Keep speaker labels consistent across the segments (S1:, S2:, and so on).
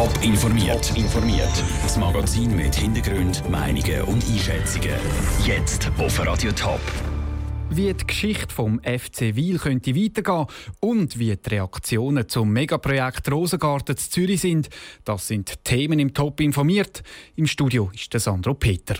S1: Top informiert. informiert. Das Magazin mit Hintergrund, Meinungen und Einschätzungen. Jetzt auf Radio Top.
S2: Wie die Geschichte vom FC Wiel könnte weitergehen und wie die Reaktionen zum Megaprojekt Rosengarten zu Zürich sind, das sind Themen im Top informiert. Im Studio ist der Sandro Peter.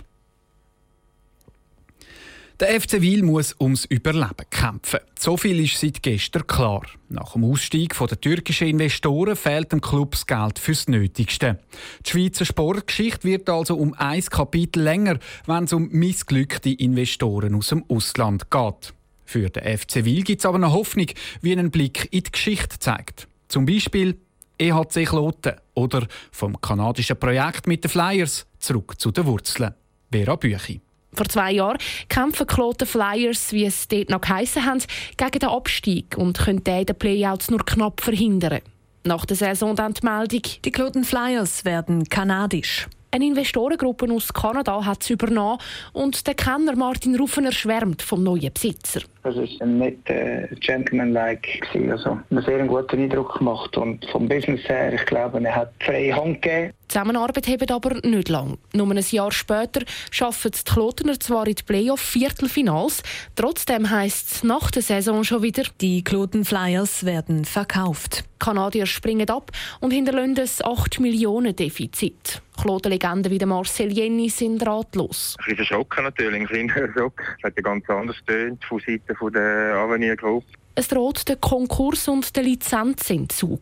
S2: Der FC Wiel muss ums Überleben kämpfen. So viel ist seit gestern klar. Nach dem Ausstieg der türkischen Investoren fehlt dem Club das Geld fürs Nötigste. Die Schweizer Sportgeschichte wird also um ein Kapitel länger, wenn es um missglückte Investoren aus dem Ausland geht. Für den FC Wiel gibt es aber eine Hoffnung, wie ein Blick in die Geschichte zeigt. Zum Beispiel EHC Kloten oder vom kanadischen Projekt mit den Flyers zurück zu den Wurzeln. Vera Büchi.
S3: Vor zwei Jahren kämpfen Kloten Flyers, wie es dort noch geheissen haben, gegen den Abstieg und können den in den Playouts nur knapp verhindern. Nach der Saison dann die Meldung,
S4: die Kloten Flyers werden kanadisch.
S3: Eine Investorengruppe aus Kanada hat es übernommen und der Kenner Martin Ruffener schwärmt vom neuen Besitzer.
S5: Das ist ein netter Gentleman-like, also einen sehr guten Eindruck gemacht und vom Business her, ich glaube, er hat freie Hand gegeben.
S3: Die Zusammenarbeit hebt aber nicht lang. Nur ein Jahr später schaffen die Klotener zwar in die Playoff-Viertelfinals, trotzdem heisst es nach der Saison schon wieder,
S4: die Kloten Flyers werden verkauft.
S3: Die Kanadier springen ab und hinterlassen ein 8 Millionen Defizit. Klotenlegenden wie Marcel Jenny sind ratlos.
S6: Ein bisschen Schock natürlich, ein kleiner Schock. Es hat ja ganz anders getönt von Seiten der Avenir Group.
S3: Es droht der Konkurs und der Lizenzentzug.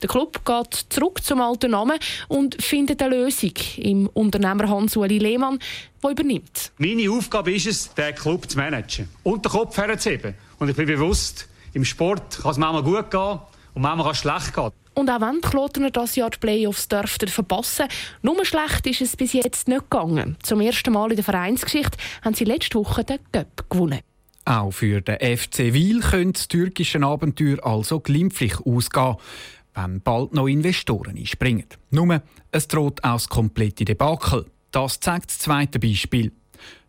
S3: Der Club geht zurück zum alten Namen und findet eine Lösung im Unternehmer Hans-Uli Lehmann, der übernimmt.
S7: Meine Aufgabe ist es, den Club zu managen und den Kopf herzuheben. Und ich bin bewusst, im Sport kann es manchmal gut gehen und manchmal kann es schlecht gehen.
S3: Und auch wenn die Klotener das Jahr die Playoffs dürften verpassen, nur schlecht ist es bis jetzt nicht gegangen. Zum ersten Mal in der Vereinsgeschichte haben sie letzte Woche den Cup gewonnen.
S2: Auch für den FC Wiel könnte das türkische Abenteuer also glimpflich ausgehen, wenn bald noch Investoren einspringen. Nur, es droht auch komplette Debakel. Das zeigt das zweite Beispiel.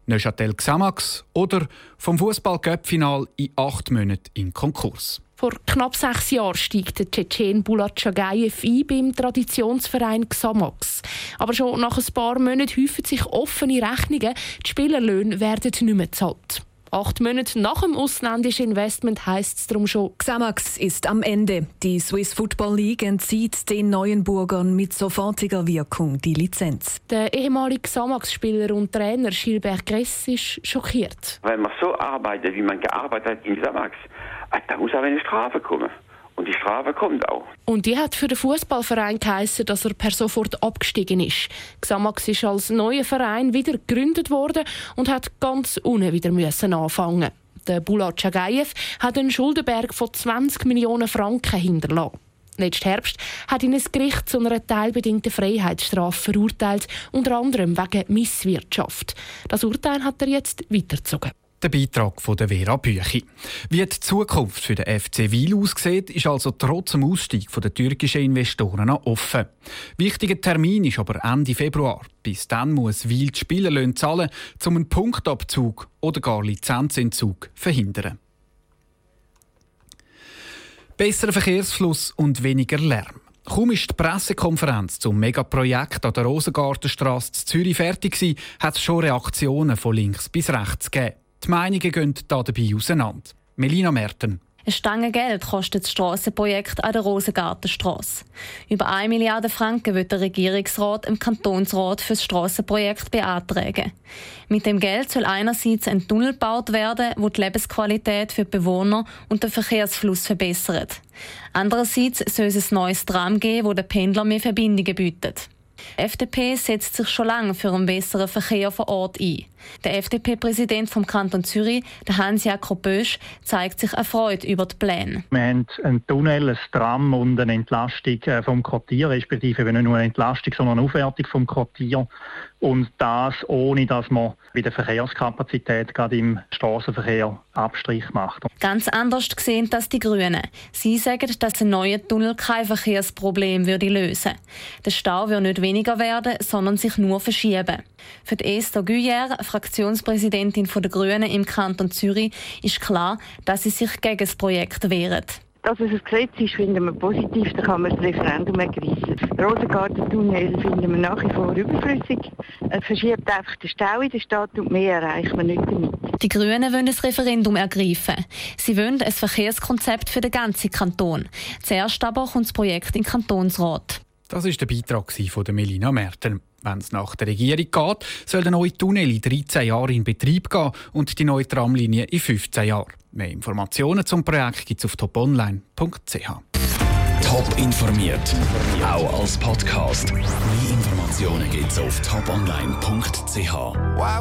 S2: Neuchâtel Xamax oder vom Fußball-Cup-Final in acht Monaten in Konkurs.
S3: Vor knapp sechs Jahren steigt der Tschetschen Bulat Chagayev ein beim Traditionsverein Xamax. Aber schon nach ein paar Monaten häufen sich offene Rechnungen. Die Spielerlöhne werden nicht mehr gezahlt. Acht Monate nach dem ausländischen Investment heisst es darum schon.
S4: Xamax ist am Ende. Die Swiss Football League entzieht den Neuenburgern mit sofortiger Wirkung die Lizenz.
S3: Der ehemalige Xamax-Spieler und Trainer Gilbert Gress ist schockiert.
S8: Wenn man so arbeitet, wie man gearbeitet hat in Xamax, äh, da muss auch eine Strafe kommen. Und die Strafe kommt auch.
S3: Und die hat für den Fußballverein geheißen, dass er per sofort abgestiegen ist. Xamax ist als neuer Verein wieder gegründet worden und hat ganz unten wieder müssen anfangen. Der Bulat Chagayev hat einen Schuldenberg von 20 Millionen Franken hinterlassen. Letzten Herbst hat ihn ein Gericht zu einer teilbedingten Freiheitsstrafe verurteilt, unter anderem wegen Misswirtschaft. Das Urteil hat er jetzt weitergezogen.
S2: Der Beitrag von der Vera Büchi. Wie die Zukunft für den FC Wiel aussieht, ist also trotz dem Ausstieg der türkischen Investoren noch offen. Wichtiger Termin ist aber Ende Februar. Bis dann muss Wiel die Spielerlöhne zahlen, um einen Punktabzug oder gar Lizenzentzug zu verhindern. Besserer Verkehrsfluss und weniger Lärm. Kaum ist die Pressekonferenz zum Megaprojekt an der Rosengartenstraße in Zürich fertig gewesen, hat es schon Reaktionen von links bis rechts gegeben. Die Meinungen gehen da dabei auseinander. Melina Merten.
S9: Ein Stange Geld kostet das Strassenprojekt an der Rosengartenstrasse. Über 1 Milliarde Franken wird der Regierungsrat im Kantonsrat für das Strassenprojekt beantragen. Mit dem Geld soll einerseits ein Tunnel gebaut werden, wo die Lebensqualität für die Bewohner und den Verkehrsfluss verbessert. Andererseits soll es ein neues Tram geben, wo den Pendler mehr Verbindungen bietet. Die FDP setzt sich schon lange für einen besseren Verkehr vor Ort ein. Der FDP-Präsident vom Kanton Zürich, Hans-Jakob Bösch, zeigt sich erfreut über die Pläne.
S5: Wir haben einen Tunnel, ein Tram und eine Entlastung äh, vom Quartier, respektive nicht nur eine Entlastung, sondern eine Aufwertung vom Quartier. Und das ohne, dass man bei der Verkehrskapazität gerade im Straßenverkehr Abstrich macht.
S9: Ganz anders gesehen als die Grünen. Sie sagen, dass ein neuer Tunnel kein Verkehrsproblem würde lösen. Der Stau würde nicht weniger werden, sondern sich nur verschieben. Für Esther Guyère, Fraktionspräsidentin der Grünen im Kanton Zürich, ist klar, dass sie sich gegen das Projekt wehren.
S10: Dass es ein Gesetz ist, finden wir positiv, da kann man das Referendum ergreifen. Rosengarten-Tunnel finden wir nach wie vor überflüssig. Er verschiebt einfach den Stau in der Stadt und mehr erreichen wir nicht damit.
S9: Die Grünen wollen das Referendum ergreifen. Sie wollen ein Verkehrskonzept für den ganzen Kanton. Zuerst aber kommt das Projekt in den Kantonsrat.
S2: Das ist der Beitrag von Melina Merten. Wenn es nach der Regierung geht, soll der neue Tunnel in 13 Jahren in Betrieb gehen und die neue Tramlinie in 15 Jahren. Mehr Informationen zum Projekt gibt es auf toponline.ch.
S1: Top informiert, auch als Podcast. Mehr Informationen gibt es auf toponline.ch.